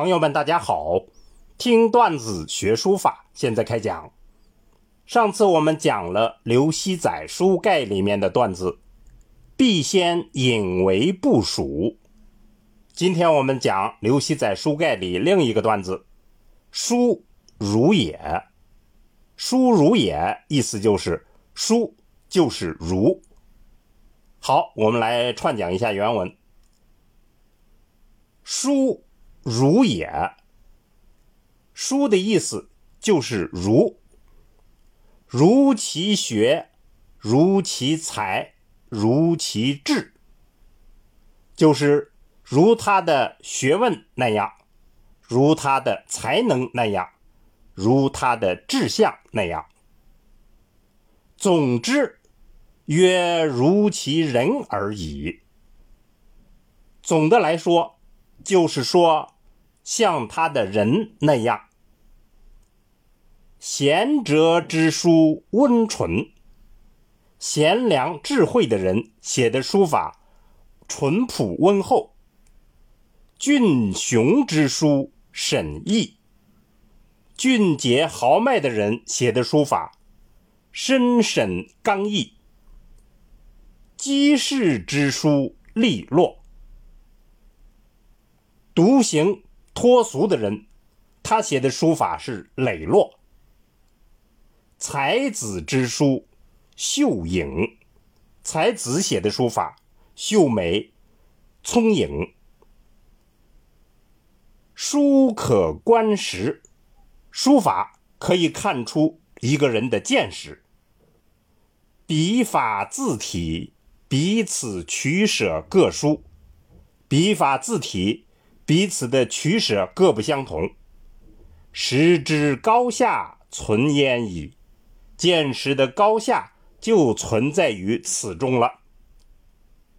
朋友们，大家好！听段子学书法，现在开讲。上次我们讲了刘熙载书盖里面的段子，必先引为部署。今天我们讲刘熙载书盖里另一个段子，书如也。书如也，意思就是书就是如。好，我们来串讲一下原文。书。如也，书的意思就是如，如其学，如其才，如其智，就是如他的学问那样，如他的才能那样，如他的志向那样。总之，曰如其人而已。总的来说。就是说，像他的人那样，贤哲之书温纯，贤良智慧的人写的书法淳朴温厚；俊雄之书沈毅，俊杰豪迈的人写的书法深沈刚毅；机士之书利落。独行脱俗的人，他写的书法是磊落；才子之书秀颖，才子写的书法秀美聪颖。书可观识，书法可以看出一个人的见识。笔法字体彼此取舍各殊，笔法字体。彼此的取舍各不相同，识之高下存焉矣。见识的高下就存在于此中了。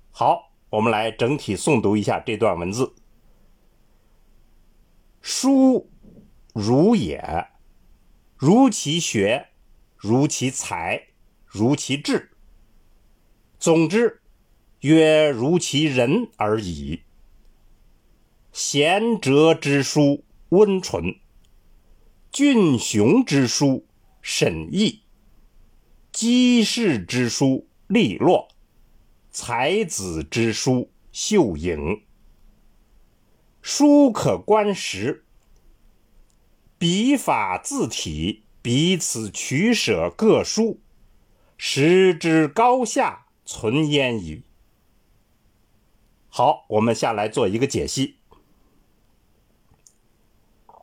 好，我们来整体诵读一下这段文字：书如也，如其学，如其才，如其智。总之，曰如其人而已。贤哲之书温纯，俊雄之书审义，机士之书利落，才子之书秀颖。书可观识，笔法字体彼此取舍各殊，识之高下存焉矣。好，我们下来做一个解析。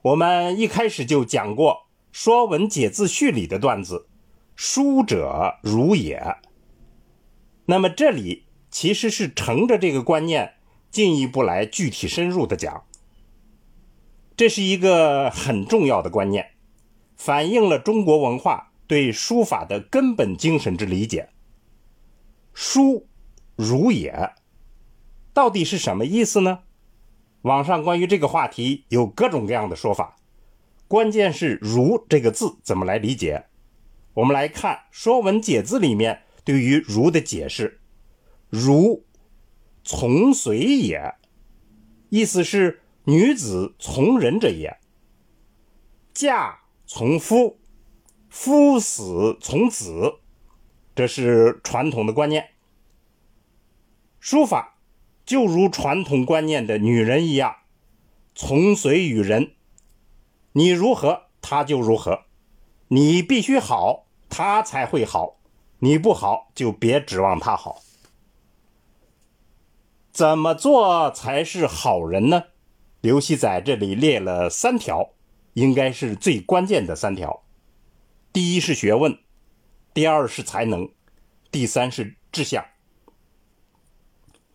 我们一开始就讲过《说文解字序》里的段子，“书者如也”。那么这里其实是乘着这个观念，进一步来具体深入的讲。这是一个很重要的观念，反映了中国文化对书法的根本精神之理解。“书如也”到底是什么意思呢？网上关于这个话题有各种各样的说法，关键是“如”这个字怎么来理解？我们来看《说文解字》里面对于“如”的解释：“如，从随也，意思是女子从人者也。嫁从夫，夫死从子，这是传统的观念。书法。”就如传统观念的女人一样，从随于人，你如何，她就如何，你必须好，她才会好，你不好就别指望她好。怎么做才是好人呢？刘熙载这里列了三条，应该是最关键的三条。第一是学问，第二是才能，第三是志向。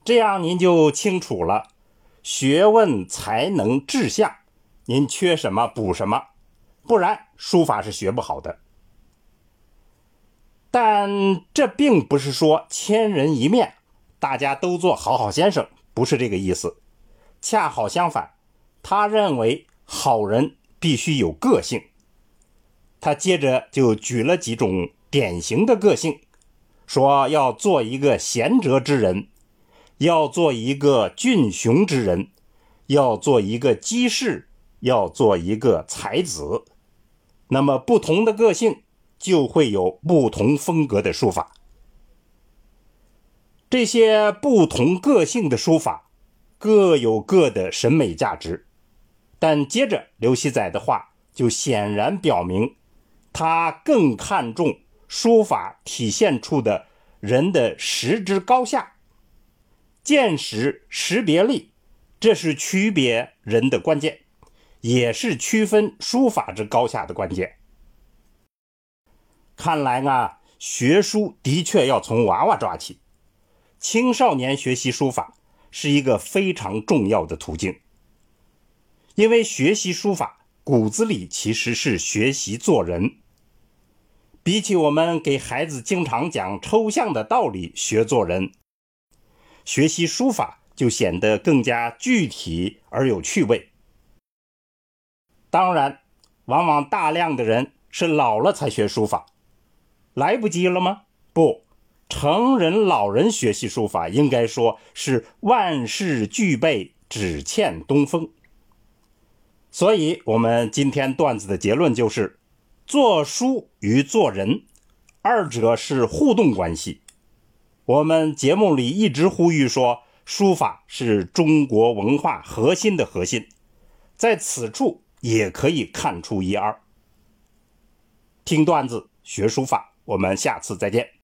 这样您就清楚了，学问、才能、志向，您缺什么补什么，不然书法是学不好的。但这并不是说千人一面，大家都做好好先生，不是这个意思。恰好相反，他认为好人必须有个性。他接着就举了几种典型的个性，说要做一个贤哲之人。要做一个俊雄之人，要做一个机士要做一个才子。那么不同的个性就会有不同风格的书法。这些不同个性的书法各有各的审美价值，但接着刘熙载的话就显然表明，他更看重书法体现出的人的识之高下、见识识别力，这是区别人的关键，也是区分书法之高下的关键。看来啊，学书的确要从娃娃抓起。青少年学习书法是一个非常重要的途径，因为学习书法骨子里其实是学习做人。比起我们给孩子经常讲抽象的道理学做人，学习书法就显得更加具体而有趣味。当然，往往大量的人是老了才学书法，来不及了吗？不。成人、老人学习书法，应该说是万事俱备，只欠东风。所以，我们今天段子的结论就是：做书与做人，二者是互动关系。我们节目里一直呼吁说，书法是中国文化核心的核心，在此处也可以看出一二。听段子学书法，我们下次再见。